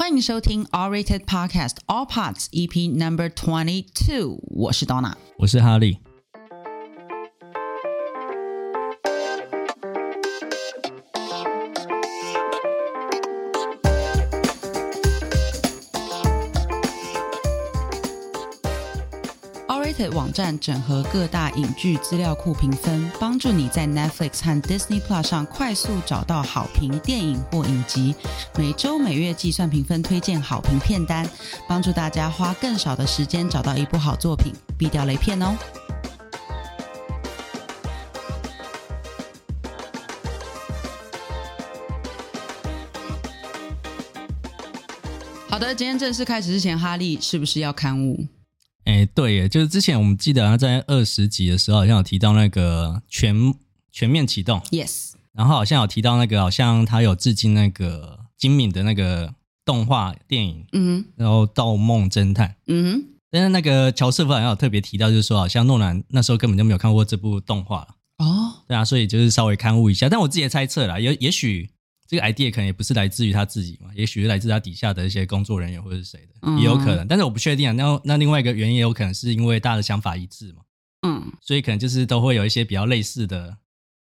欢迎收听 R-Rated Podcast All Parts EP Number Twenty Two，我是 Donna，我是哈利。 网站整合各大影剧资料库评分，帮助你在 Netflix 和 Disney Plus 上快速找到好评电影或影集。每周每月计算评分，推荐好评片单，帮助大家花更少的时间找到一部好作品，避掉雷片哦。好的，今天正式开始之前，哈利是不是要刊物？哎，对耶，就是之前我们记得在二十集的时候，好像有提到那个全全面启动，yes，然后好像有提到那个，好像他有致敬那个金敏的那个动画电影，嗯哼，然后《盗梦侦探》，嗯哼，但是那个乔瑟夫好像有特别提到，就是说好像诺兰那时候根本就没有看过这部动画。哦，对啊，所以就是稍微勘误一下，但我自己的猜测啦，也也许。这个 idea 可能也不是来自于他自己嘛，也许是来自他底下的一些工作人员或者是谁的，嗯、也有可能。但是我不确定啊。那那另外一个原因也有可能是因为大家的想法一致嘛，嗯，所以可能就是都会有一些比较类似的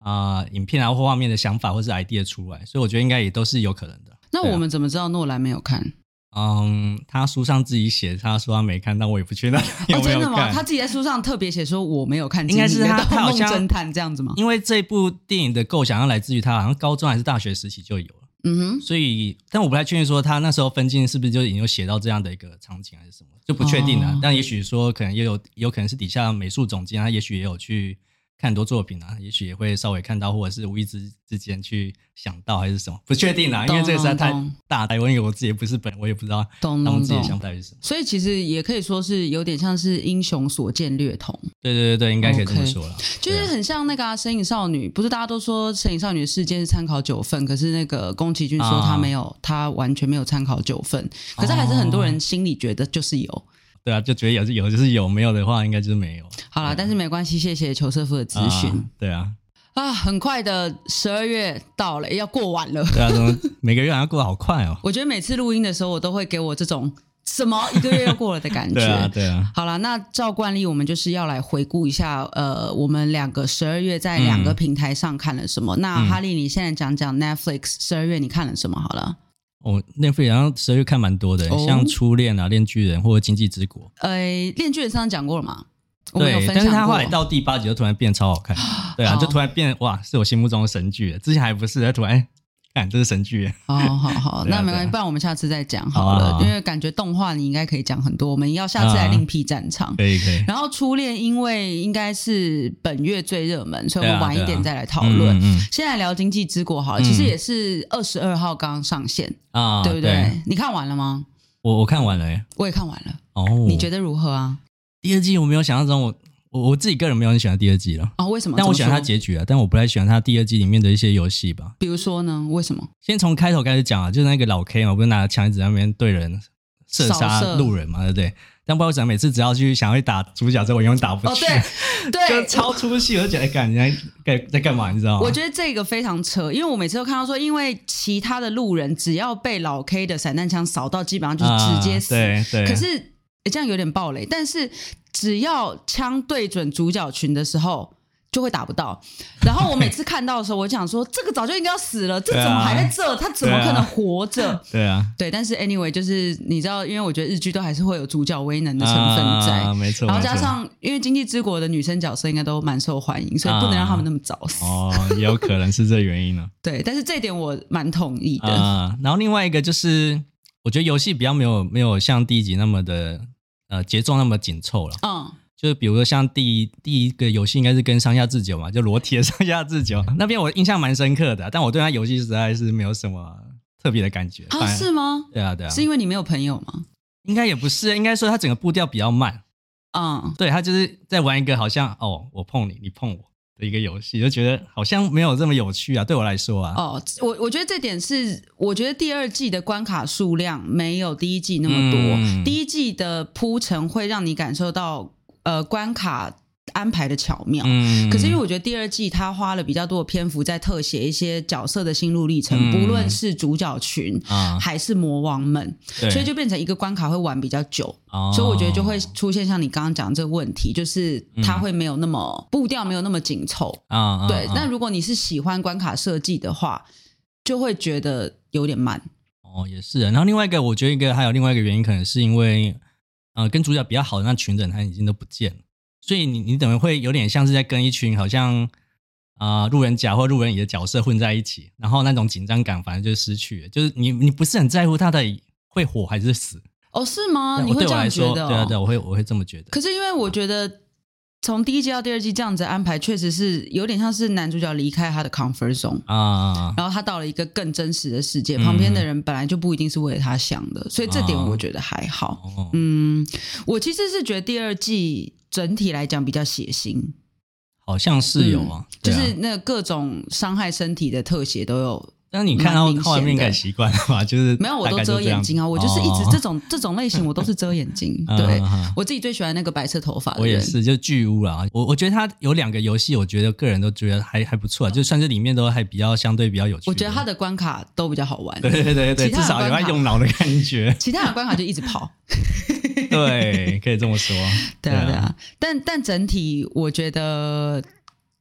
啊、呃、影片啊或画面的想法或是 idea 出来，所以我觉得应该也都是有可能的。那我们怎么知道诺兰没有看？嗯，他书上自己写，他说他没看，到我也不确定有没有看。哦，真的吗？他自己在书上特别写说我没有看，应该是他他好像侦探这样子吗？因为这部电影的构想要来自于他好像高中还是大学时期就有了。嗯哼，所以但我不太确定说他那时候分镜是不是就已经有写到这样的一个场景还是什么，就不确定了。哦、但也许说可能也有有可能是底下美术总监他也许也有去。看很多作品啊，也许也会稍微看到，或者是无意之之间去想到，还是什么，不确定啦。因为这个实在太大，因为我自己也不是本，我也不知道懂懂自己的想法是什么。所以其实也可以说是有点像是英雄所见略同。对对对对，应该可以这么说了。Okay, 就是很像那个《神隐少女》，不是大家都说《神隐少女》的事件是参考九份，可是那个宫崎骏说他没有，啊、他完全没有参考九份，可是还是很多人心里觉得就是有。对啊，就觉得有是有，就是有，没有的话应该就是没有。好了但是没关系，谢谢裘瑟夫的咨询、啊。对啊，啊，很快的十二月到了，要过完了。对啊，怎么每个月好像过得好快哦？我觉得每次录音的时候，我都会给我这种什么一个月又过了的感觉。对啊，对啊。好了，那照惯例，我们就是要来回顾一下，呃，我们两个十二月在两个平台上看了什么。嗯、那哈利，你现在讲讲 Netflix 十二月你看了什么？好了。哦，那部好像十二月看蛮多的，哦、像《初恋》啊，《恋巨人》或者《经济之国》。呃，《恋巨人》上次讲过了嘛？对，但是他后来到第八集就突然变超好看，对啊，就突然变哇，是我心目中的神剧。之前还不是，他突然。看，这是神剧。好好好，那没关系，不然我们下次再讲好了。因为感觉动画你应该可以讲很多，我们要下次来另辟战场。可以可以。然后初恋，因为应该是本月最热门，所以我们晚一点再来讨论。现在聊经济之国好了，其实也是二十二号刚刚上线啊，对不对？你看完了吗？我我看完了，我也看完了。哦，你觉得如何啊？第二季我没有想象中我。我我自己个人没有很喜欢第二季了啊？为什么？但我喜欢它结局啊，但我不太喜欢它第二季里面的一些游戏吧。比如说呢？为什么？先从开头开始讲啊，就是那个老 K 嘛，不是拿着枪一直在那边对人射杀路人嘛，对不对？但不知道为什么每次只要去想要去打主角之后，我永远打不去，对，就超出戏，我就觉得干人家在在干嘛？你知道吗？我觉得这个非常扯，因为我每次都看到说，因为其他的路人只要被老 K 的散弹枪扫到，基本上就是直接死。对对。可是。这样有点暴雷，但是只要枪对准主角群的时候，就会打不到。然后我每次看到的时候，我就想说，这个早就应该要死了，这怎么还在这？他怎么可能活着？对啊，对。但是 anyway，就是你知道，因为我觉得日剧都还是会有主角威能的成分在，啊、没错。然后加上，因为《经济之国》的女生角色应该都蛮受欢迎，所以不能让他们那么早死。哦，也有可能是这原因呢。对，但是这点我蛮同意的。啊，然后另外一个就是，我觉得游戏比较没有没有像第一集那么的。呃，节奏那么紧凑了，嗯，就是比如说像第一第一个游戏应该是跟上下智久嘛，就裸体的上下智久 那边我印象蛮深刻的，但我对他游戏实在是没有什么特别的感觉啊，是吗？对啊，对啊，是因为你没有朋友吗？应该也不是，应该说他整个步调比较慢，嗯，对他就是在玩一个好像哦，我碰你，你碰我。的一个游戏，就觉得好像没有这么有趣啊，对我来说啊。哦，我我觉得这点是，我觉得第二季的关卡数量没有第一季那么多，嗯、第一季的铺陈会让你感受到，呃，关卡安排的巧妙。嗯，可是因为我觉得第二季他花了比较多的篇幅在特写一些角色的心路历程，嗯、不论是主角群啊，还是魔王们，对所以就变成一个关卡会玩比较久。哦、所以我觉得就会出现像你刚刚讲这个问题，就是他会没有那么、嗯、步调没有那么紧凑啊。对，那、啊、如果你是喜欢关卡设计的话，就会觉得有点慢。哦，也是。然后另外一个，我觉得一个还有另外一个原因，可能是因为。呃，跟主角比较好的那群人，他已经都不见了，所以你你等于会有点像是在跟一群好像啊、呃、路人甲或路人乙的角色混在一起，然后那种紧张感反而就失去了，就是你你不是很在乎他的会火还是死？哦，是吗？你会这样觉得、哦？对啊，对，我会我会这么觉得。可是因为我觉得。从第一季到第二季这样子安排，确实是有点像是男主角离开他的 comfort zone 啊，然后他到了一个更真实的世界，旁边的人本来就不一定是为了他想的，所以这点我觉得还好。嗯，我其实是觉得第二季整体来讲比较血腥，好像是有啊，就是那各种伤害身体的特写都有。那你看到画面应该习惯了吧？就是没有，我都遮眼睛啊！我就是一直这种这种类型，我都是遮眼睛。对，我自己最喜欢那个白色头发。我也是，就巨乌啦。我我觉得他有两个游戏，我觉得个人都觉得还还不错，就算是里面都还比较相对比较有趣。我觉得他的关卡都比较好玩。对对对对，至少有在用脑的感觉。其他的关卡就一直跑。对，可以这么说。对啊对啊，但但整体我觉得。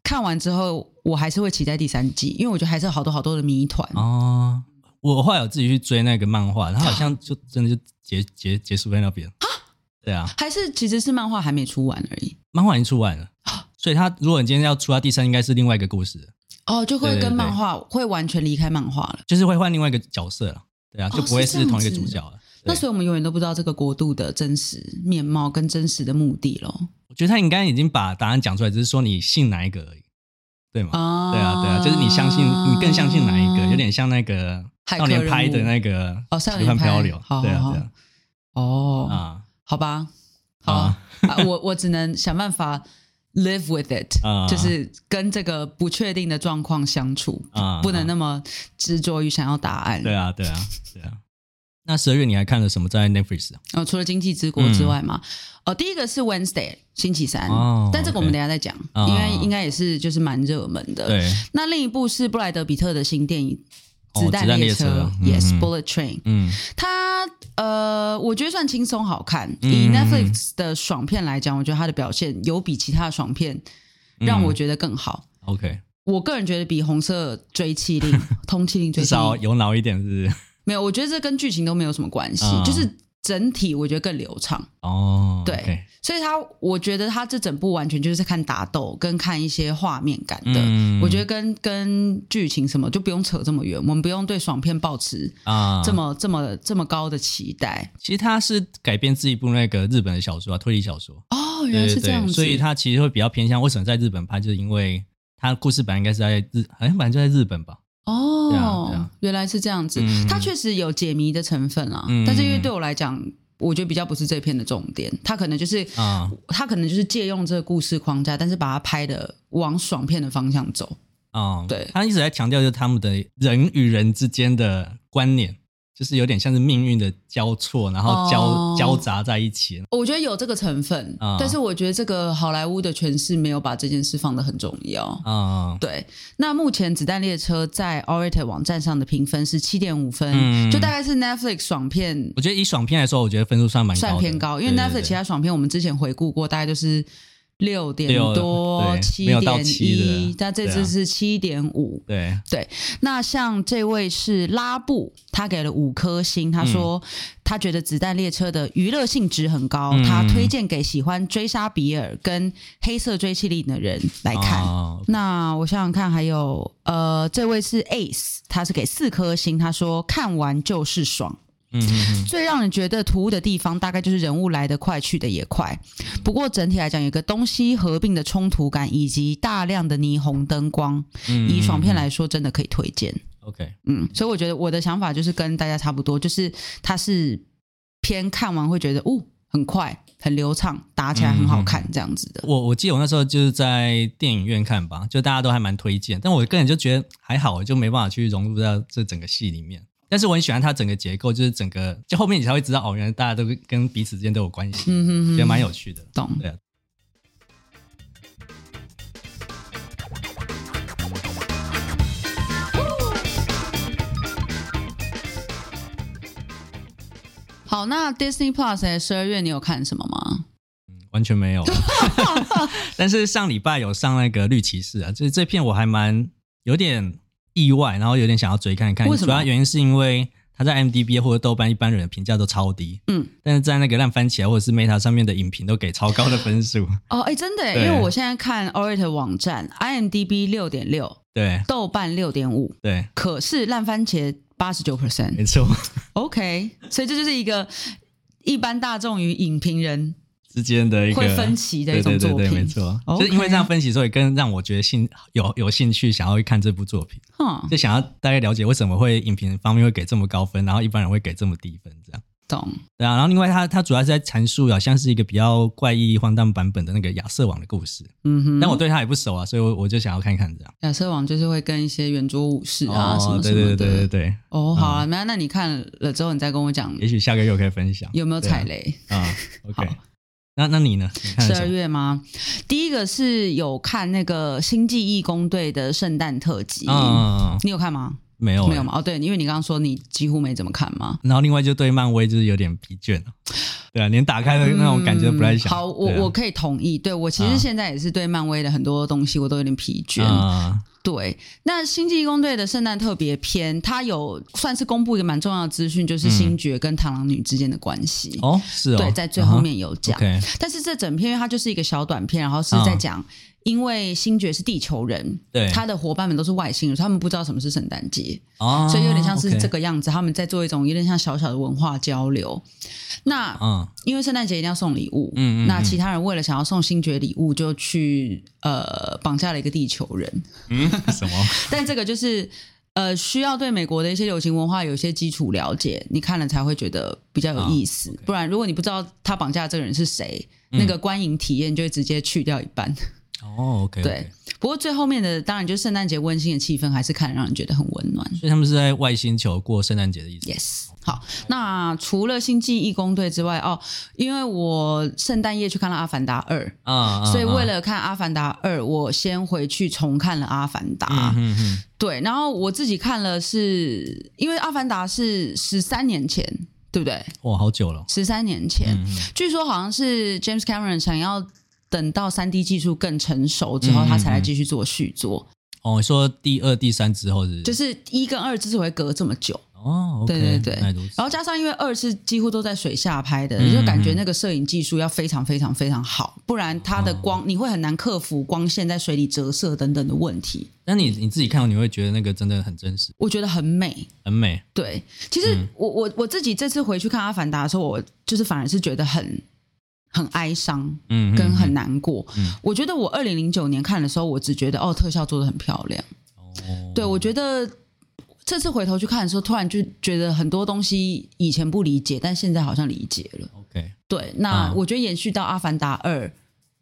看完之后，我还是会期待第三季，因为我觉得还是有好多好多的谜团哦。我后来有自己去追那个漫画，它好像就真的就结结结束在那边啊？对啊，还是其实是漫画还没出完而已。漫画已经出完了，所以他如果你今天要出到第三，应该是另外一个故事哦，就会跟漫画会完全离开漫画了，就是会换另外一个角色了。对啊，就不会是同一个主角了。哦、那所以我们永远都不知道这个国度的真实面貌跟真实的目的咯。我觉得他应该已经把答案讲出来，只是说你信哪一个而已，对吗？啊。对啊，对啊，就是你相信，你更相信哪一个？有点像那个少年派的那个哦，少年漂流，对啊，对啊，哦。啊，好吧，好。啊，我我只能想办法 live with it，就是跟这个不确定的状况相处，不能那么执着于想要答案。对啊，对啊，对啊。那十二月你还看了什么在 Netflix 啊？哦，除了《经济之国》之外嘛，哦，第一个是 Wednesday 星期三，哦但这个我们等下再讲，因为应该也是就是蛮热门的。对，那另一部是布莱德比特的新电影《子弹列车》，Yes Bullet Train。嗯，它呃，我觉得算轻松好看。以 Netflix 的爽片来讲，我觉得它的表现有比其他的爽片让我觉得更好。OK，我个人觉得比《红色追缉令》《通缉令》至少有脑一点，是不是？没有，我觉得这跟剧情都没有什么关系，嗯、就是整体我觉得更流畅。哦，对.所以他我觉得他这整部完全就是看打斗跟看一些画面感的。嗯、我觉得跟跟剧情什么就不用扯这么远，我们不用对爽片抱持啊这么、嗯、这么这么高的期待。其实他是改编自一部那个日本的小说啊，推理小说。哦，原来是这样子。所以他其实会比较偏向为什么在日本拍，就是因为他故事本来应该是在日，好像本来就在日本吧。哦，啊啊、原来是这样子。嗯、它确实有解谜的成分啊，嗯、但是因为对我来讲，我觉得比较不是这片的重点。它可能就是啊，它可能就是借用这个故事框架，但是把它拍的往爽片的方向走。啊，对，他一直在强调就是他们的人与人之间的观念。就是有点像是命运的交错，然后交、oh, 交杂在一起。我觉得有这个成分，uh, 但是我觉得这个好莱坞的诠释没有把这件事放得很重要。啊，uh, 对。那目前《子弹列车》在 awwrated 网站上的评分是七点五分，嗯、就大概是 Netflix 爽片。我觉得以爽片来说，我觉得分数算蛮高，算偏高。因为 Netflix 其他爽片我们之前回顾过，大概就是。六点多，七点一，但这次是七点五。对对，那像这位是拉布，他给了五颗星，他说他觉得《子弹列车》的娱乐性值很高，他推荐给喜欢追杀比尔跟黑色追缉令的人来看。那我想想看，还有呃，这位是 Ace，他是给四颗星，他说看完就是爽。嗯，最让人觉得突兀的地方，大概就是人物来得快，去得也快。不过整体来讲，有个东西合并的冲突感，以及大量的霓虹灯光，嗯、以爽片来说，真的可以推荐。OK，嗯，所以我觉得我的想法就是跟大家差不多，就是它是偏看完会觉得，哦，很快，很流畅，打起来很好看这样子的。我我记得我那时候就是在电影院看吧，就大家都还蛮推荐，但我个人就觉得还好，我就没办法去融入到这整个戏里面。但是我很喜欢它整个结构，就是整个就后面你才会知道哦，原来大家都跟彼此之间都有关系，也蛮有趣的。懂对。好，那 Disney Plus 的，十二月你有看什么吗？嗯，完全没有。但是上礼拜有上那个《绿骑士》啊，就是这片我还蛮有点。意外，然后有点想要追看看。主要原因是因为。他在 IMDb 或者豆瓣一般人的评价都超低，嗯，但是在那个烂番茄或者是 Meta 上面的影评都给超高的分数。哦，哎，真的，因为我现在看 awwrated 网站，IMDb 六点六，对，豆瓣六点五，对，可是烂番茄八十九 percent，没错。OK，所以这就是一个一般大众与影评人。之间的一个分歧的一种作品，对对对对没错.就是因为这样分歧，所以更让我觉得兴有有兴趣想要去看这部作品，嗯，就想要大概了解为什么会影评方面会给这么高分，然后一般人会给这么低分，这样。懂。对啊，然后另外他他主要是在阐述好像是一个比较怪异荒诞版本的那个亚瑟王的故事，嗯哼。但我对他也不熟啊，所以我我就想要看看这样。亚瑟王就是会跟一些圆桌武士啊什么什么的，对对对对对。哦，好啊，那、嗯、那你看了之后，你再跟我讲，也许下个月我可以分享有没有踩雷啊，啊？OK。那那你呢？十二月吗？第一个是有看那个《星际义工队》的圣诞特辑，嗯，你有看吗？没有，没有吗？哦，对，因为你刚刚说你几乎没怎么看嘛。然后另外就对漫威就是有点疲倦了，对啊，连打开的那种感觉都不太想。嗯、好，我、啊、我可以同意。对我其实现在也是对漫威的很多东西我都有点疲倦。嗯对，那《星际异攻队》的圣诞特别篇，它有算是公布一个蛮重要的资讯，就是星爵跟螳螂女之间的关系。哦，是哦，对，在最后面有讲。Uh -huh. Okay. 但是这整篇因为它就是一个小短片，然后是在讲，因为星爵是地球人，对，他的伙伴们都是外星人，他们不知道什么是圣诞节，oh, 所以有点像是这个样子他们在做一种有点像小小的文化交流。那嗯，因为圣诞节一定要送礼物，嗯，嗯，嗯，那其他人为了想要送星爵礼物，就去呃绑架了一个地球人，嗯，什么？但这个就是呃需要对美国的一些流行文化有一些基础了解，你看了才会觉得比较有意思。哦 okay、不然，如果你不知道他绑架的这个人是谁，嗯、那个观影体验就会直接去掉一半。哦，OK，对。不过最后面的当然就是圣诞节温馨的气氛，还是看让人觉得很温暖。所以他们是在外星球过圣诞节的意思。Yes。好，那除了星际义工队之外，哦，因为我圣诞夜去看了《阿凡达二》啊，所以为了看《阿凡达二》，我先回去重看了《阿凡达》。嗯嗯。对，然后我自己看了是，是因为《阿凡达》是十三年前，对不对？哇，好久了。十三年前，嗯，据说好像是 James Cameron 想要。等到三 D 技术更成熟之后，他才来继续做续作。哦，说第二、第三之后是，就是一跟二之所以会隔这么久。哦，okay, 对对对。然后加上因为二是几乎都在水下拍的，你就感觉那个摄影技术要非常非常非常好，不然它的光你会很难克服光线在水里折射等等的问题。那你你自己看到你会觉得那个真的很真实？我觉得很美，很美。对，其实我我我自己这次回去看《阿凡达》的时候，我就是反而是觉得很。很哀伤，嗯，跟很难过。嗯，我觉得我二零零九年看的时候，我只觉得哦，特效做的很漂亮。哦，对，我觉得这次回头去看的时候，突然就觉得很多东西以前不理解，但现在好像理解了。OK，对，那我觉得延续到《阿凡达二》，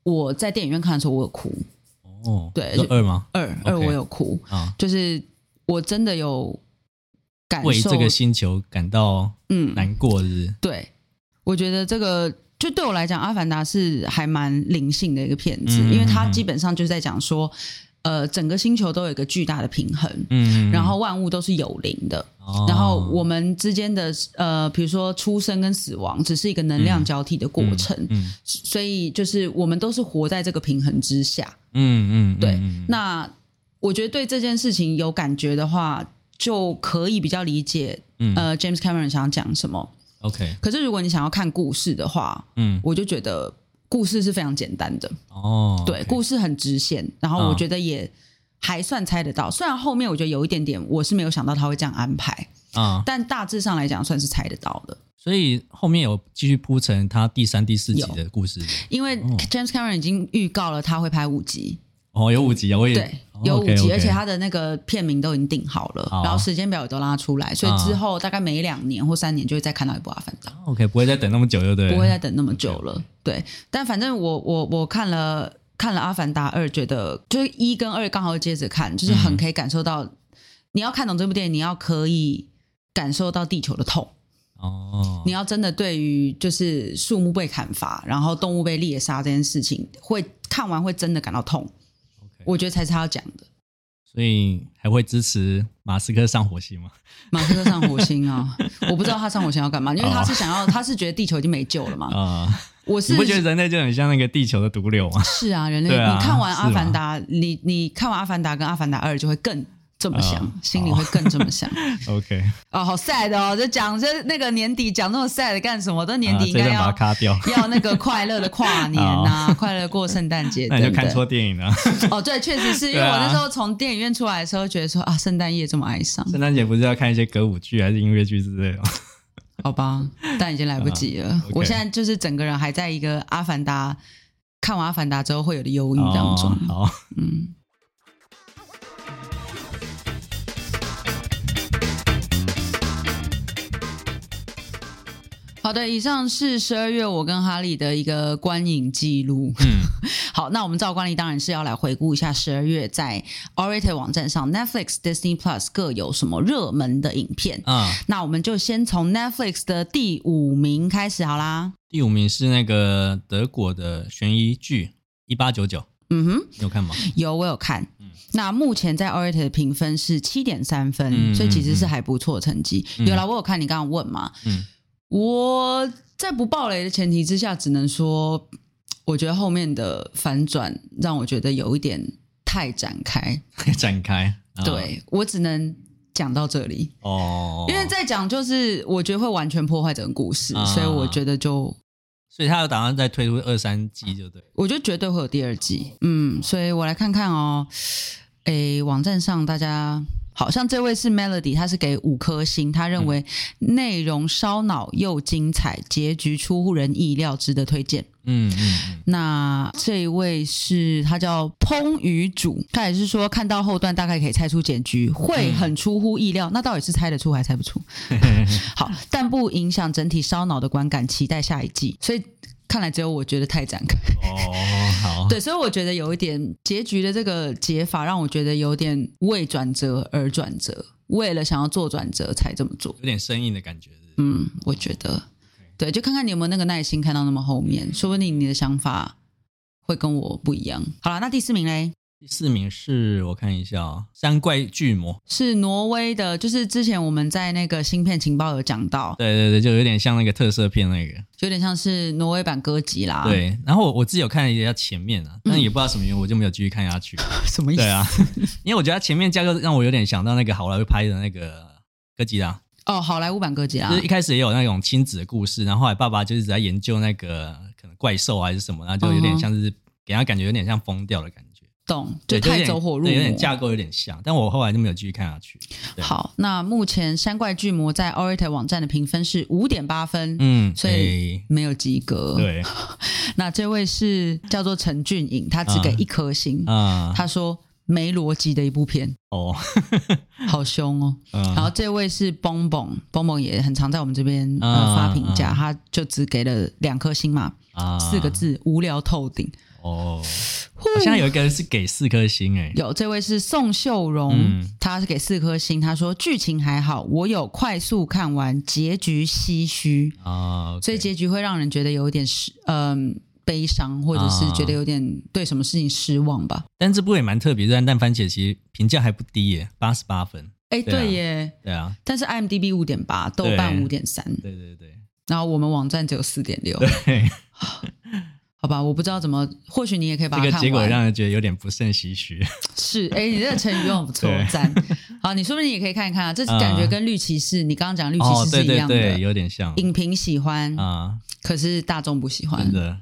我在电影院看的时候，我有哭。哦，对，二吗？二二我有哭啊，就是我真的有感受为这个星球感到嗯难过的。对，我觉得这个。就对我来讲，《阿凡达》是还蛮灵性的一个片子，嗯，因为它基本上就是在讲说，呃，整个星球都有一个巨大的平衡，嗯，然后万物都是有灵的，哦，然后我们之间的呃，比如说出生跟死亡，只是一个能量交替的过程，嗯，嗯，所以就是我们都是活在这个平衡之下，嗯嗯，对。那我觉得对这件事情有感觉的话，就可以比较理解，呃，James Cameron 想要讲什么。OK，可是如果你想要看故事的话，嗯，我就觉得故事是非常简单的哦。对，okay. 故事很直线，然后我觉得也还算猜得到。哦、虽然后面我觉得有一点点，我是没有想到他会这样安排啊、哦，但大致上来讲算是猜得到的。所以后面有继续铺成他第三、第四集的故事，因为 James Cameron 已经预告了他会拍五集。哦，有五集啊！我也对，有五集，哦、okay, okay. 而且他的那个片名都已经定好了，然后时间表也都拉出来，所以之后大概每两年或三年就会再看到一部《阿凡达》。OK，不会再等那么久，对不对？不会再等那么久了，对。但反正我我我看了看了《阿凡达二》，觉得就是一跟二刚好接着看，就是很可以感受到，嗯、你要看懂这部电影，你要可以感受到地球的痛哦。你要真的对于就是树木被砍伐，然后动物被猎杀这件事情，会看完会真的感到痛。我觉得才是他要讲的，所以还会支持马斯克上火星吗？马斯克上火星啊，我不知道他上火星要干嘛，因为他是想要，他是觉得地球已经没救了嘛。啊，我是你不觉得人类就很像那个地球的毒瘤吗？是啊，人类，啊、你看完《阿凡达》，你你看完《阿凡达》跟《阿凡达二》就会更。这么想，uh, 心里会更这么想。Oh, OK，哦，好 sad 哦，就讲这那个年底讲那么 sad 干什么？都年底应该要、uh, 要那个快乐的跨年呐、啊，oh. 快乐过圣诞节。那你就看错电影了。哦，对，确实是因为我那时候从电影院出来的时候，觉得说啊，圣诞夜这么哀伤。圣诞节不是要看一些歌舞剧还是音乐剧之类的？好吧，但已经来不及了。Uh, okay. 我现在就是整个人还在一个阿凡达看完阿凡达之后会有的忧郁当中。好、oh, 嗯。的，以上是十二月我跟哈利的一个观影记录。嗯，好，那我们照惯例当然是要来回顾一下十二月在 awwrated 网站上 Netflix、Disney Plus 各有什么热门的影片。嗯，那我们就先从 Netflix 的第五名开始好啦。第五名是那个德国的悬疑剧《一八九九》。嗯哼，你有看吗？有，我有看。嗯，那目前在 awwrated 的评分是七点三分，嗯，所以其实是还不错的成绩。嗯，有啦，我有看，你刚刚问嘛？嗯。我在不暴雷的前提之下，只能说，我觉得后面的反转让我觉得有一点太展开，太展开。对，我只能讲到这里哦，因为再讲就是我觉得会完全破坏整个故事，所以我觉得就，所以他有打算再推出二三季，就对，我觉得绝对会有第二季。嗯，所以我来看看哦，诶，网站上大家。好像这位是 Melody，他是给五颗星，他认为内容烧脑又精彩，结局出乎人意料，值得推荐。嗯。那这一位是他叫烹鱼主，他也是说看到后段大概可以猜出结局，会很出乎意料。那到底是猜得出还猜不出？好，但不影响整体烧脑的观感，期待下一季。所以。看来只有我觉得太展开哦，好，对，所以我觉得有一点结局的这个解法让我觉得有点为转折而转折，为了想要做转折才这么做，有点生硬的感觉。嗯，我觉得，对，就看看你有没有那个耐心看到那么后面，说不定你的想法会跟我不一样。好了，那第四名嘞？第四名是我看一下啊、哦，《山怪巨魔》是挪威的，就是之前我们在那个芯片情报有讲到，对对对，就有点像那个特色片那个，就有点像是挪威版歌姬啦。对，然后我我自己有看了一下前面啊，但也不知道什么原因，我就没有继续看下去。什么意思？对啊，因为我觉得前面架构让我有点想到那个好莱坞拍的那个歌姬啦。哦，好莱坞版歌姬啦，就是一开始也有那种亲子的故事，然后后来爸爸就一直在研究那个可能怪兽还是什么，然后就有点像是给他感觉有点像疯掉的感觉。懂，就太走火入魔，有点架构有点像，但我后来就没有继续看下去。好，那目前《山怪巨魔》在 awwrated 网站的评分是五点八分，嗯，所以没有及格。对，那这位是叫做陈俊颖，他只给一颗星，啊，他说没逻辑的一部片。哦，好凶哦。然后这位是蹦蹦，蹦蹦也很常在我们这边发评价，他就只给了两颗星嘛，啊，四个字无聊透顶。哦。现在有一个人是给四颗星哎，有这位是宋秀荣，嗯、他是给四颗星。他说剧情还好，我有快速看完，结局唏嘘啊，所以结局会让人觉得有点失，嗯、呃，悲伤，或者是觉得有点对什么事情失望吧。但这部也蛮特别，但但番茄其实评价还不低耶，八十八分。哎，对耶，对啊。但是 IMDB 五点八，豆瓣五点三，对对对。然后我们网站只有四点六。对。好吧，我不知道怎么，或许你也可以把它看完。这个结果让人觉得有点不胜唏嘘。是，哎，你这个成语用的不错，赞。好，你说不定也可以看一看啊，这感觉跟绿骑士，嗯、你刚刚讲绿骑士是一样的，哦、对对对，有点像。影评喜欢啊，嗯、可是大众不喜欢。真的。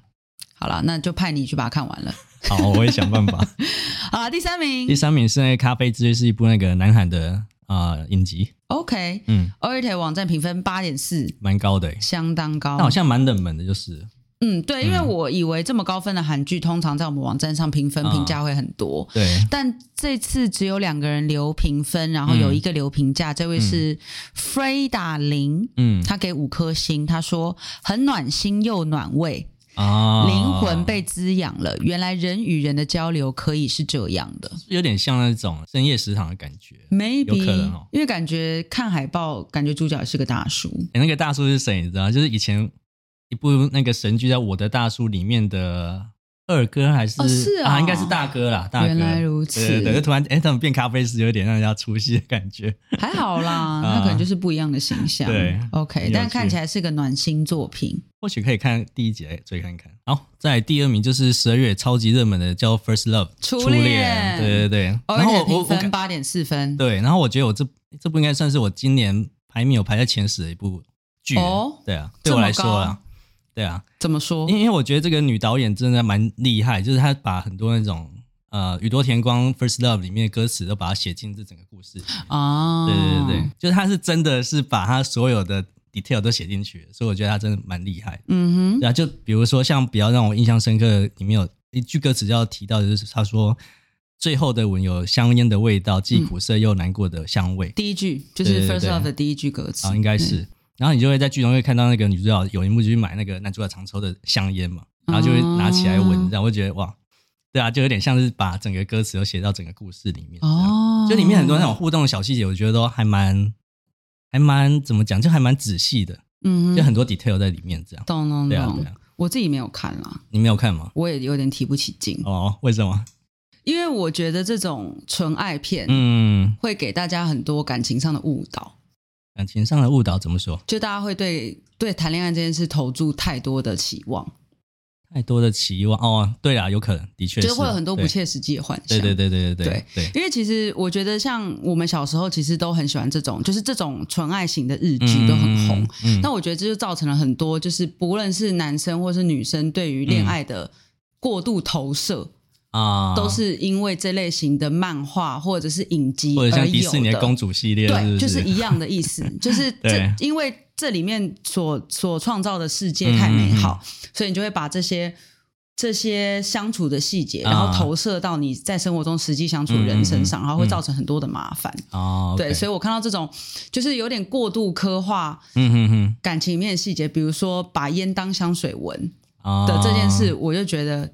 好了，那就派你去把它看完了。好，我会想办法。好，第三名。第三名是那个《咖啡之约》，是一部那个南韩的啊、呃、影集。OK，嗯，awwrated 网站评分八点四，蛮高的，相当高。那好像蛮冷门的，就是。嗯，对，因为我以为这么高分的韩剧，通常在我们网站上评分评价会很多。嗯、对，但这次只有两个人留评分，然后有一个留评价，嗯、这位是 Freda 林，嗯，他给五颗星，他说很暖心又暖胃，啊，灵魂被滋养了。原来人与人的交流可以是这样的，有点像那种深夜食堂的感觉，maybe，有可能哦，因为感觉看海报，感觉主角是个大叔。诶那个大叔是谁？你知道？就是以前。一部那个神剧叫《我的大叔》里面的二哥还是、哦、是啊，啊，应该是大哥啦。大哥，原来如此。对对对，突然哎，怎么变咖啡师，有点让人家出戏的感觉。还好啦，那可能就是不一样的形象。对，OK，但看起来是个暖心作品。或许可以看第一集来追看看。好，在第二名就是十二月超级热门的叫《First Love》初恋。对对对，然后我评分八点四分。对，然后我觉得我这这部应该算是我今年排名有排在前十的一部剧。哦，对啊，对我来说啊。对啊，怎么说？因为我觉得这个女导演真的蛮厉害，就是她把很多那种呃宇多田光《First Love》里面的歌词都把它写进这整个故事啊。对对对，就是她是真的是把她所有的 detail 都写进去，所以我觉得她真的蛮厉害。嗯哼，对啊，就比如说像比较让我印象深刻，里面有一句歌词就要提到，就是她说最后的吻有香烟的味道，既苦涩又难过的香味。第一句就是《First Love》的第一句歌词啊，应该是。然后你就会在剧中会看到那个女主角有一幕就去买那个男主角常抽的香烟嘛，然后就会拿起来闻，然后会觉得哇，对啊，就有点像是把整个歌词都写到整个故事里面。哦，就里面很多那种互动的小细节，我觉得都还蛮还蛮怎么讲，就还蛮仔细的。嗯，就很多 detail 在里面这样。懂懂懂。我自己没有看啦。你没有看吗？我也有点提不起劲。哦，为什么？因为我觉得这种纯爱片，嗯，会给大家很多感情上的误导。感情上的误导怎么说？就大家会对对谈恋爱这件事投注太多的期望，太多的期望哦。对啊，有可能，的确是，就是会有很多不切实际的幻想。对对对对对对对，对。因为其实我觉得，像我们小时候其实都很喜欢这种，就是这种纯爱型的日剧都很红。那、我觉得这就造成了很多，就是不论是男生或是女生对于恋爱的过度投射。嗯啊，都是因为这类型的漫画或者是影集，或者像迪士尼的公主系列，对，就是一样的意思，就是这因为这里面所所创造的世界太美好，所以你就会把这些这些相处的细节，然后投射到你在生活中实际相处的人身上，然后会造成很多的麻烦。哦，对，所以我看到这种就是有点过度刻画，嗯哼哼，感情里面的细节，比如说把烟当香水闻的这件事，我就觉得。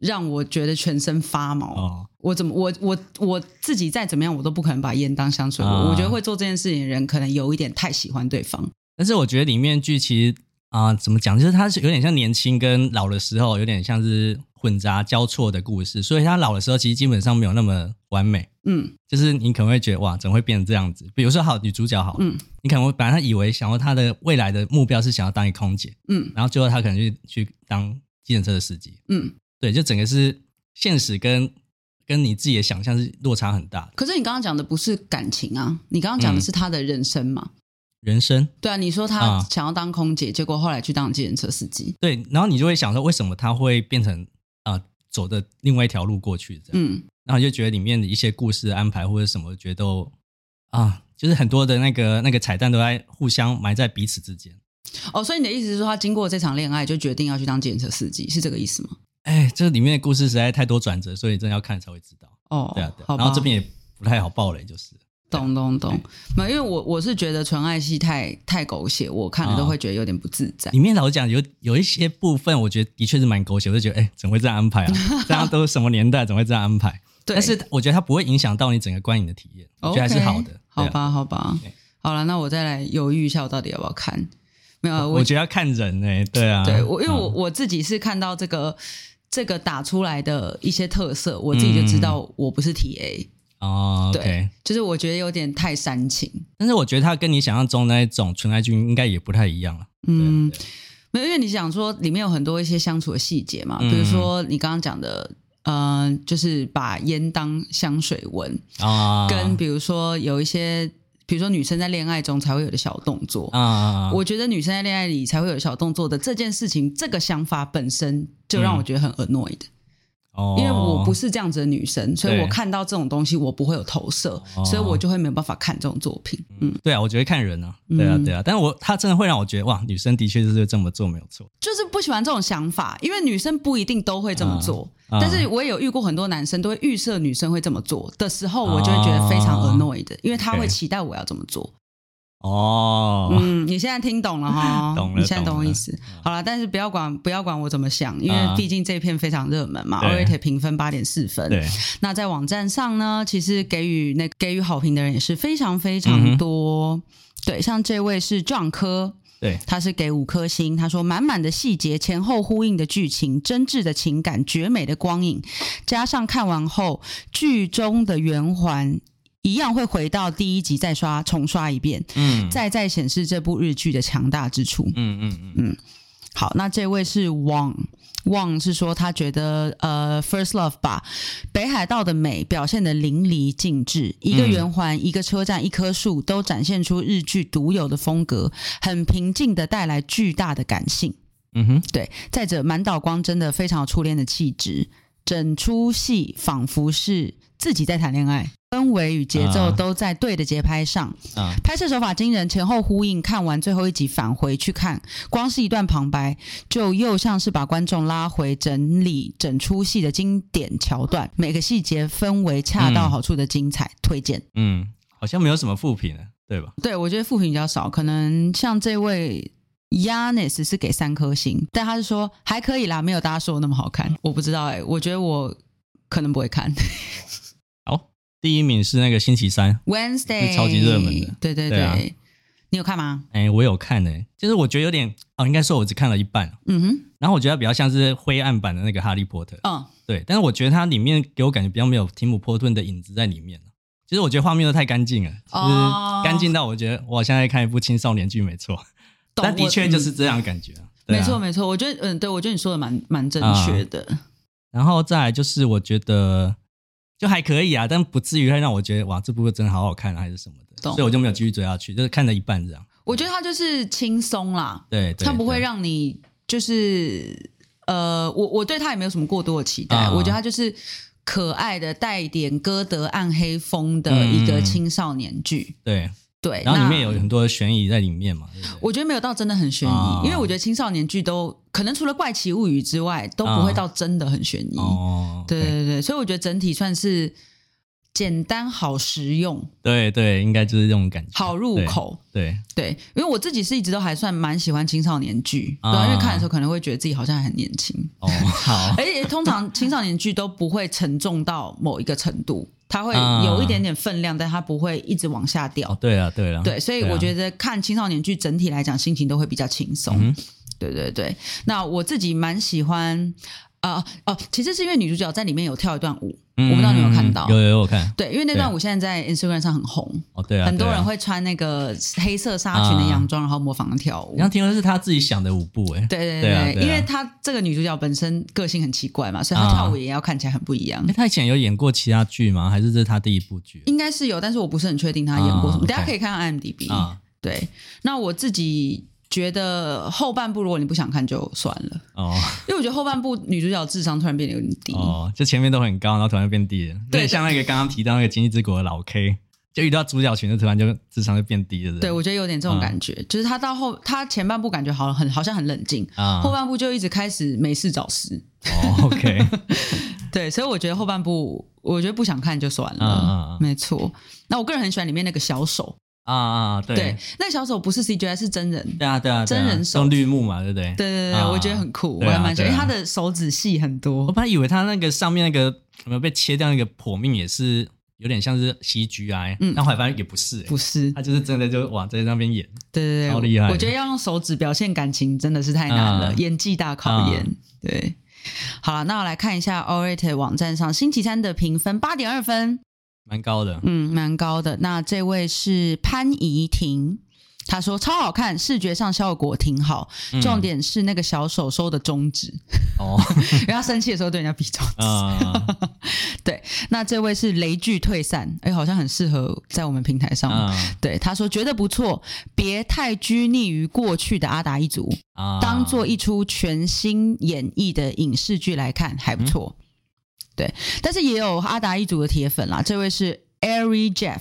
让我觉得全身发毛。哦、我怎么我我我自己再怎么样，我都不可能把烟当香水。哦、我觉得会做这件事情的人，可能有一点太喜欢对方。但是我觉得里面剧其实啊、呃，怎么讲，就是他是有点像年轻跟老的时候，有点像是混杂交错的故事。所以他老的时候，其实基本上没有那么完美。嗯，就是你可能会觉得哇，怎么会变成这样子？比如说，好女主角好，嗯，你可能会本来他以为想要她的未来的目标是想要当一空姐，嗯，然后最后她可能就去当计程车的司机，嗯。对，就整个是现实跟跟你自己的想象是落差很大的。可是你刚刚讲的不是感情啊，你刚刚讲的是他的人生嘛？人生？对啊，你说他想要当空姐，嗯、结果后来去当计程车司机。对，然后你就会想说，为什么他会变成啊、呃、走的另外一条路过去这样？嗯，然后你就觉得里面的一些故事的安排或者什么，觉得都啊，就是很多的那个那个彩蛋都在互相埋在彼此之间。哦，所以你的意思是说，他经过这场恋爱就决定要去当计程车司机，是这个意思吗？哎，这里面的故事实在太多转折，所以真的要看才会知道。哦，对啊，对。然后这边也不太好爆雷，就是。懂懂懂，没，因为我我是觉得纯爱戏太太狗血，我看了都会觉得有点不自在。里面老实讲有有一些部分，我觉得的确是蛮狗血，我就觉得哎，怎么会这样安排啊？大家都什么年代，怎么会这样安排？对。但是我觉得它不会影响到你整个观影的体验，我觉得还是好的。好吧，好吧。好了，那我再来犹豫一下，我到底要不要看？没有，我觉得要看人哎，对啊，对我，因为我我自己是看到这个。这个打出来的一些特色，我自己就知道我不是 TA 哦。对，okay. 就是我觉得有点太煽情。但是我觉得他跟你想象中那一种纯爱剧应该也不太一样了。嗯，没有，因为你想说里面有很多一些相处的细节嘛，嗯、比如说你刚刚讲的，嗯、呃，就是把烟当香水闻啊，跟比如说有一些。比如说，女生在恋爱中才会有的小动作。啊，我觉得女生在恋爱里才会有小动作的这件事情，这个想法本身就让我觉得很 annoyed。哦，因为我不是这样子的女生，所以我看到这种东西我不会有投射，所以我就会没有办法看这种作品。嗯，对啊，我觉得看人啊，对啊，对啊，但是我他真的会让我觉得哇，女生的确就是这么做没有错，就是不喜欢这种想法，因为女生不一定都会这么做。但是我也有遇过很多男生都会预设女生会这么做的时候，我就会觉得非常 annoyed，因为他会期待我要这么做。哦，嗯，你现在听懂了哈？懂了，你现在懂我意思。好了，但是不要管不要管我怎么想，因为毕竟这片非常热门嘛。awwrated 评分八点四分。对。那在网站上呢，其实给予那给予好评的人也是非常非常多。对，像这位是壮科，对，他是给五颗星。他说满满的细节，前后呼应的剧情，真挚的情感，绝美的光影，加上看完后剧中的圆环一样会回到第一集再刷重刷一遍，嗯，再再显示这部日剧的强大之处。嗯嗯嗯嗯。好，那这位是汪。旺是说他觉得呃，First Love 把北海道的美表现得淋漓尽致，一个圆环、嗯、一个车站、一棵树都展现出日剧独有的风格，很平静的带来巨大的感性。嗯哼，对。再者，满岛光真的非常有初恋的气质，整出戏仿佛是自己在谈恋爱。氛围与节奏都在对的节拍上，啊、拍摄手法惊人，前后呼应。看完最后一集返回去看，光是一段旁白，就又像是把观众拉回整理整出戏的经典桥段，每个细节氛围恰到好处的精彩，嗯、推荐。嗯，好像没有什么负评，对吧？对，我觉得负评比较少，可能像这位 Yanis 是给三颗星，但他是说还可以啦，没有大家说的那么好看。我不知道哎、欸，我觉得我可能不会看。第一名是那个星期三，Wednesday，是超级热门的。对对对，对啊、你有看吗？哎、欸，我有看诶、欸，就是我觉得有点哦，应该说我只看了一半。嗯哼，然后我觉得比较像是灰暗版的那个哈利波特。嗯，对，但是我觉得它里面给我感觉比较没有提姆波顿的影子在里面。其实我觉得画面都太干净了，就是干净到我觉得我现在看一部青少年剧没错。但的确就是这样感觉。没错没错，我觉得嗯，对我觉得你说的蛮蛮正确的、嗯。然后再来就是我觉得。就还可以啊，但不至于会让我觉得哇，这部真的好好看啊，还是什么的，懂。所以我就没有继续追下去，就是看了一半这样。我觉得它就是轻松啦，对，它不会让你就是呃，我我对它也没有什么过多的期待，嗯、我觉得它就是可爱的带一点歌德暗黑风的一个青少年剧，嗯、对。对，然后里面有很多悬疑在里面嘛。对对，我觉得没有到真的很悬疑，哦、因为我觉得青少年剧都可能除了《怪奇物语》之外，都不会到真的很悬疑。哦，对对对，所以我觉得整体算是简单好实用。对对，应该就是这种感觉，好入口。对对，对，因为我自己是一直都还算蛮喜欢青少年剧，对、哦，因为看的时候可能会觉得自己好像还很年轻。哦，好。而且通常青少年剧都不会沉重到某一个程度。它会有一点点分量，嗯、但它不会一直往下掉。哦、对啊，对啊，对，所以我觉得看青少年剧整体来讲，心情都会比较轻松。嗯、对对对，那我自己蛮喜欢啊哦、呃呃，其实是因为女主角在里面有跳一段舞。我不知道你有没有看到？有有有看。对，因为那段舞现在在 Instagram 上很红。哦，对啊。很多人会穿那个黑色纱裙的洋装，然后模仿跳舞。然后听说是她自己想的舞步，哎。对对对，因为她这个女主角本身个性很奇怪嘛，所以她跳舞也要看起来很不一样。她以前有演过其他剧吗？还是这是她第一部剧？应该是有，但是我不是很确定她演过什么。大家可以看看 IMDB。啊。对，那我自己。觉得后半部如果你不想看就算了哦，因为我觉得后半部女主角智商突然变得有点低哦，就前面都很高，然后突然变低了。对，像那个刚刚提到那个《经济之国》的老 K，就遇到主角群就突然就智商就变低了。对，我觉得有点这种感觉，就是他到后他前半部感觉好很好像很冷静啊，后半部就一直开始没事找事。哦，OK，对，所以我觉得后半部我觉得不想看就算了。没错，那我个人很喜欢里面那个小手。啊啊对，对，那个小手不是 CGI 是真人，对啊对啊，真人手用绿幕嘛，对不对？对对对，我觉得很酷，我还蛮喜欢，因为他的手指细很多。我本来以为他那个上面那个有没有被切掉那个破面也是有点像是 CGI，嗯，但后来发现也不是，不是，他就是真的就哇在那边演，对对对，好厉害。我觉得要用手指表现感情真的是太难了，演技大考验。对，好了，那我来看一下 awwrated 网站上星期三的评分八点二分。蛮高的，嗯，蛮高的。那这位是潘怡婷，她说超好看，视觉上效果挺好，嗯、重点是那个小手收的中指哦，因为他生气的时候对人家比中指。嗯、对，那这位是雷剧退散，哎，好像很适合在我们平台上。嗯、对，他说觉得不错，别太拘泥于过去的阿达一族，嗯、当做一出全新演绎的影视剧来看，还不错。嗯对，但是也有阿达一族的铁粉啦。这位是 Airy Jeff，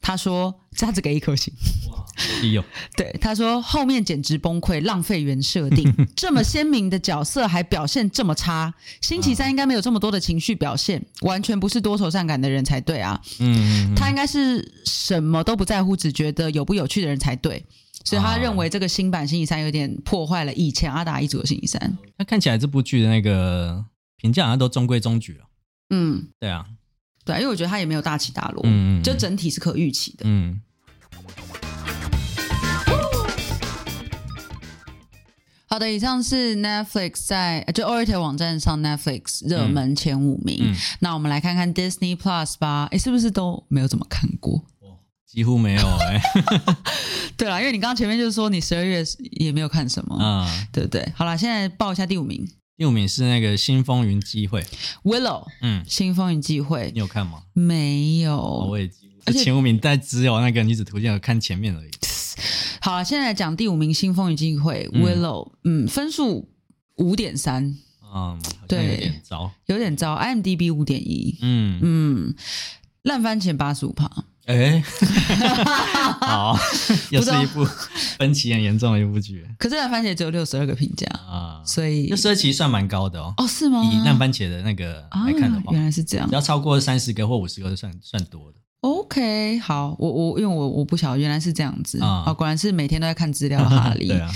他说他只给一颗星。哇，有。对，他说后面简直崩溃，浪费原设定，这么鲜明的角色还表现这么差。星期三应该没有这么多的情绪表现，完全不是多愁善感的人才对啊。嗯，他应该是什么都不在乎，只觉得有不有趣的人才对。所以他认为这个新版星期三有点破坏了以前阿达一族的星期三。那看起来这部剧的那个评价好像都中规中矩了。嗯，对啊，对，因为我觉得它也没有大起大落，嗯，就整体是可预期的。嗯，好的，以上是 Netflix 在就 awwrated 网站上 Netflix 热门前五名。嗯嗯、那我们来看看 Disney Plus 吧。哎，是不是都没有怎么看过？几乎没有哎。对了，因为你刚刚前面就是说你十二月也没有看什么啊，嗯、对不对？好了，现在报一下第五名。第五名是那个《新风云际会》Willow。嗯，《新风云际会》你有看吗？没有。我也前五名但只有那个女子图鉴有看前面而已。好了，现在来讲第五名《新风云际会》Willow，嗯，嗯，分数五点三，嗯，对，有点糟，有点糟，IMDB 五点一，嗯嗯，烂番茄八十五趴，哎，好，又是一部分歧很严重的一部剧，可是烂番茄只有六十二个评价啊，所以六十二其实算蛮高的哦，哦是吗？以烂番茄的那个来看的话，原来是这样，只要超过三十个或五十个就算算多的。OK，好，我我因为我我不晓得原来是这样子。啊、哦，果然是每天都在看资料哈利。对啊，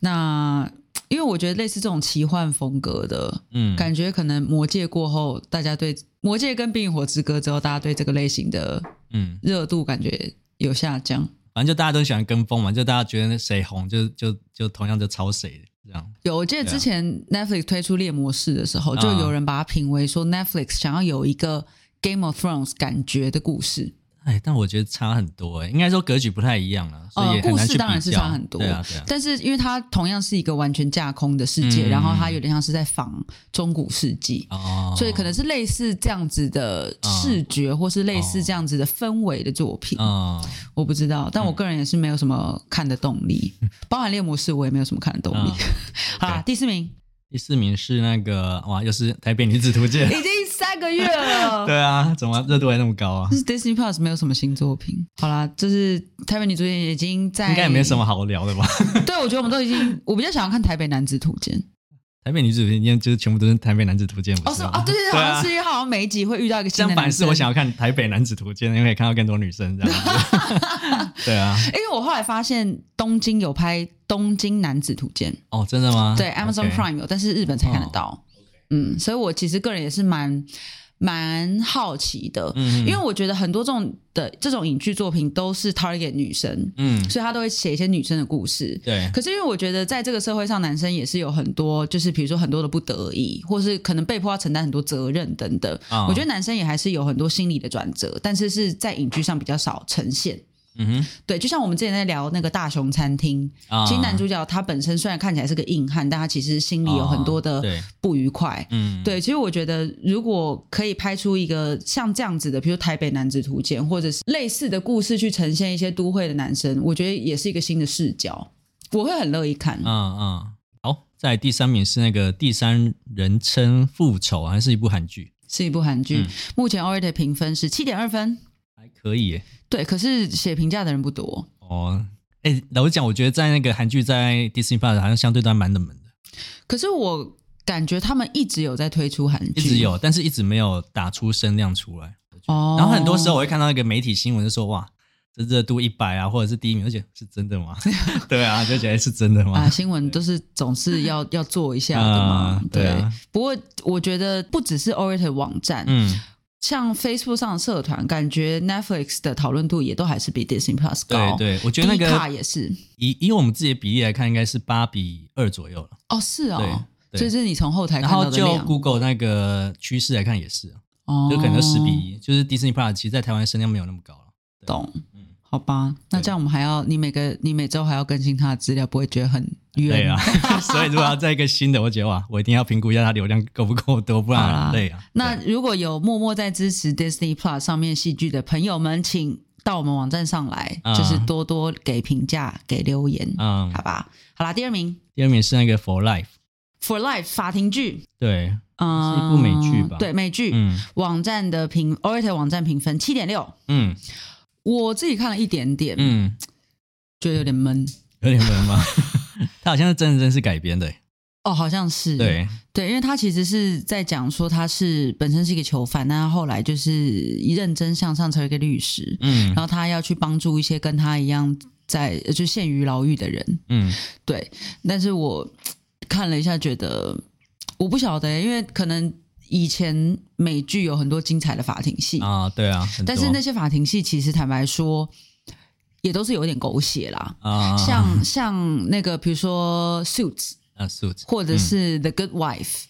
那因为我觉得类似这种奇幻风格的，嗯，感觉可能魔界过后，大家对魔戒跟冰与火之歌之后，大家对这个类型的嗯热度感觉有下降。反正就大家都喜欢跟风嘛，就大家觉得谁红就就就同样就抄谁这样。有，我记得之前 Netflix 推出猎魔士的时候，啊、就有人把它评为说 Netflix 想要有一个。Game of Thrones 感觉的故事，哎，但我觉得差很多哎，应该说格局不太一样了，所以很难去比较。故事当然是差很多，对啊，对啊。但是因为它同样是一个完全架空的世界，嗯、然后它有点像是在仿中古世纪，哦，所以可能是类似这样子的视觉，哦、或是类似这样子的氛围的作品，哦，我不知道，但我个人也是没有什么看的动力，嗯、包含猎魔士我也没有什么看的动力。哦、好，第四名，第四名是那个哇，又是台北女子图鉴，已经。三个月了，对啊，怎么热度还那么高啊？就是 Disney Plus 没有什么新作品。好啦，就是台北女主演已经在，应该也没什么好聊的吧？对，我觉得我们都已经，我比较想要看台北男子图鉴。台北女子图鉴就是全部都是台北男子图鉴，哦是啊，对对对，好像是因为好像每一集会遇到一个新。反是我想要看台北男子图鉴，因为看到更多女生这样子。对啊，因为我后来发现东京有拍东京男子图鉴哦，真的吗？对，Amazon Prime 有，但是日本才看得到。嗯，所以我其实个人也是蛮。蛮好奇的，嗯，因为我觉得很多这种的这种影剧作品都是 target 女生，嗯，所以他都会写一些女生的故事，对。可是因为我觉得在这个社会上，男生也是有很多，就是比如说很多的不得已，或是可能被迫要承担很多责任等等。哦，我觉得男生也还是有很多心理的转折，但是是在影剧上比较少呈现。嗯哼，对，就像我们之前在聊那个大熊餐厅，啊、其实男主角他本身虽然看起来是个硬汉，但他其实心里有很多的不愉快。嗯、哦，对，其实我觉得如果可以拍出一个像这样子的，比如《台北男子图鉴》或者是类似的故事，去呈现一些都会的男生，我觉得也是一个新的视角，我会很乐意看。嗯嗯，好，在第三名是那个第三人称复仇，还是一部韩剧？是一部韩剧，嗯、目前 awwrated 评分是七点二分。还可以耶，对，可是写评价的人不多哦。哎，老实讲，我觉得在那个韩剧在 Disney Plus 好像相对都还蛮冷门的。可是我感觉他们一直有在推出韩剧，一直有，但是一直没有打出声量出来。哦。然后很多时候我会看到那个媒体新闻就说：“哇，这热度一百啊，或者是第一名。”而且是真的吗？对啊，就觉得是真的吗？啊，新闻都是总是要 要做一下的嘛。对啊。不过我觉得不只是 Orator 网站，嗯。像 Facebook 上的社团，感觉 Netflix 的讨论度也都还是比 Disney Plus 高。对对，我觉得那个卡也是以以我们自己的比例来看，应该是八比二左右了。哦，是哦，对，这是你从后台看到的。然后就 Google 那个趋势来看也是，哦，就可能十比一，就是 Disney Plus 其实在台湾声量没有那么高了。懂。好吧，那这样我们还要你每个你每周还要更新他的资料，不会觉得很累？啊，所以如果要再一个新的，我觉得哇，我一定要评估一下它流量够不够多，不然很累啊。那如果有默默在支持 Disney Plus 上面戏剧的朋友们，请到我们网站上来，嗯、就是多多给评价、给留言，嗯，好吧。好啦，第二名，第二名是那个 For Life，For Life 法庭剧，对，嗯，是一部美剧吧？对，美剧，嗯，网站的评 o r a t o r 网站评分七点六，嗯。我自己看了一点点，嗯，觉得有点闷，有点闷吗？他好像是真人真事改编的，哦，好像是，对。对，因为他其实是在讲说他是本身是一个囚犯，但他后来就是一认真向上成为一个律师，嗯，然后他要去帮助一些跟他一样在就陷于牢狱的人，嗯，对，但是我看了一下，觉得我不晓得，因为可能。以前美剧有很多精彩的法庭戏。啊，对啊，但是那些法庭戏其实坦白说，也都是有点狗血啦。啊，像像那个比如说《Suits》啊，Suits，或者是 The Good Wife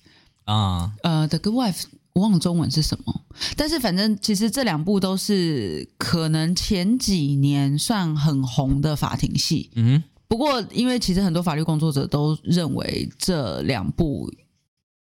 啊，呃，The Good Wife，我忘了中文是什么，但是反正其实这两部都是可能前几年算很红的法庭戏。嗯，不过因为其实很多法律工作者都认为这两部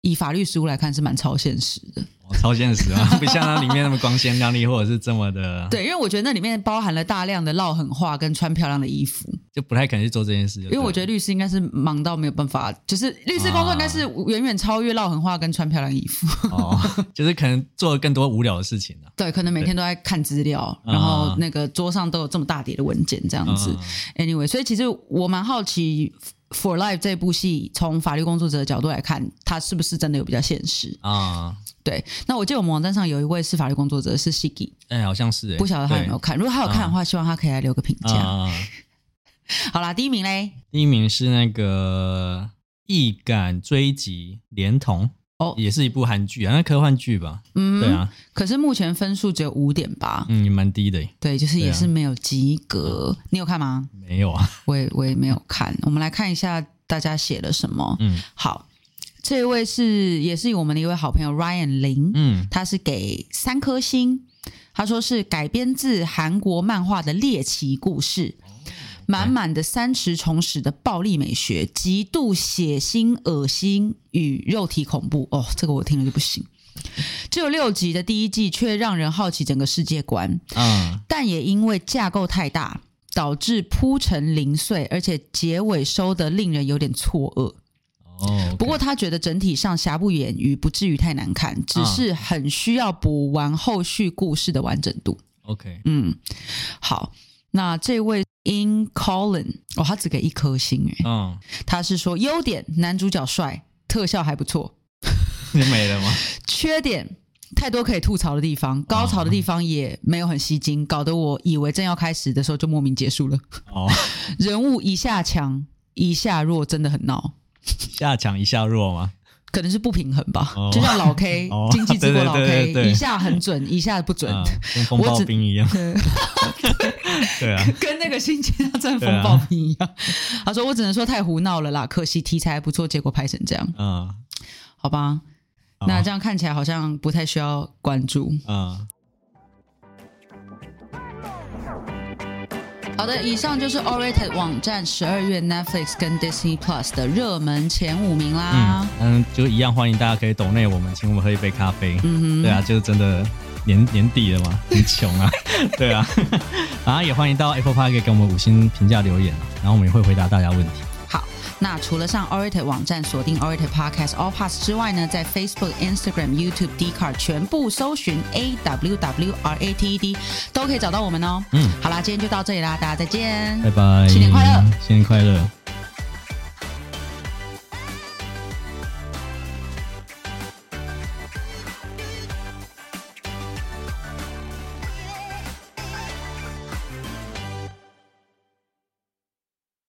以法律实务来看是蛮超现实的。超现实啊，不像它里面那么光鲜亮丽，或者是这么的。对，因为我觉得那里面包含了大量的唠狠话跟穿漂亮的衣服，就不太可能去做这件事。因为我觉得律师应该是忙到没有办法，就是律师工作应该是远远超越唠狠话跟穿漂亮衣服。哦，就是可能做了更多无聊的事情啊。对，可能每天都在看资料，然后那个桌上都有这么大叠的文件这样子。Anyway，所以其实我蛮好奇。For Life 这部戏，从法律工作者的角度来看，它是不是真的有比较现实啊？对，那我记得我们网站上有一位是法律工作者，是 Siki，哎，好像是，不晓得他有没有看。如果他有看的话，希望他可以来留个评价。好啦，第一名嘞，第一名是那个《易感追击连同》。哦，也是一部韩剧啊，那科幻剧吧。嗯，对啊。可是目前分数只有五点八，嗯，也蛮低的。对，就是也是没有及格。啊、你有看吗？没有啊，我也我也没有看。我们来看一下大家写了什么。嗯，好，这位是也是我们的一位好朋友 Ryan 林，嗯，他是给三颗星，他说是改编自韩国漫画的猎奇故事。满满的三池崇史的暴力美学，极度血腥、恶心与肉体恐怖哦，这个我听了就不行。只有六集的第一季，却让人好奇整个世界观。嗯，但也因为架构太大，导致铺陈零碎，而且结尾收得令人有点错愕。哦，okay、不过他觉得整体上瑕不掩瑜，不至于太难看，只是很需要补完后续故事的完整度。OK，嗯，好。那这位 In Colin 哦，他只给一颗星哎。嗯，他是说优点男主角帅，特效还不错，你没了吗？缺点太多可以吐槽的地方，高潮的地方也没有很吸睛，搞得我以为正要开始的时候就莫名结束了。哦，人物一下强一下弱，真的很闹。一下强一下弱吗？可能是不平衡吧，就像老 K 经济之国老 K，一下很准，一下不准，跟风暴兵一样。对啊，跟 那个星际大战风暴兵一样。他说：“我只能说太胡闹了啦，可惜题材还不错，结果拍成这样。”嗯，好吧，那这样看起来好像不太需要关注。嗯。好的，以上就是 awwrated 网站十二月 Netflix 跟 Disney Plus 的热门前五名啦。嗯，嗯，就一样，欢迎大家可以抖内我们，请我们喝一杯咖啡。嗯哼，对啊，就是真的年年底了嘛，很穷啊。对啊，然后也欢迎到 Apple Park 给我们五星评价留言，然后我们也会回答大家问题。好那除了上 Orator 网站锁定 Orator Podcast All Pass 之外呢，在 Facebook、Instagram、YouTube、Dcard 全部搜寻 A W W R A T E D 都可以找到我们哦。嗯，好啦，今天就到这里啦，大家再见，拜拜，新年快乐，新年快乐。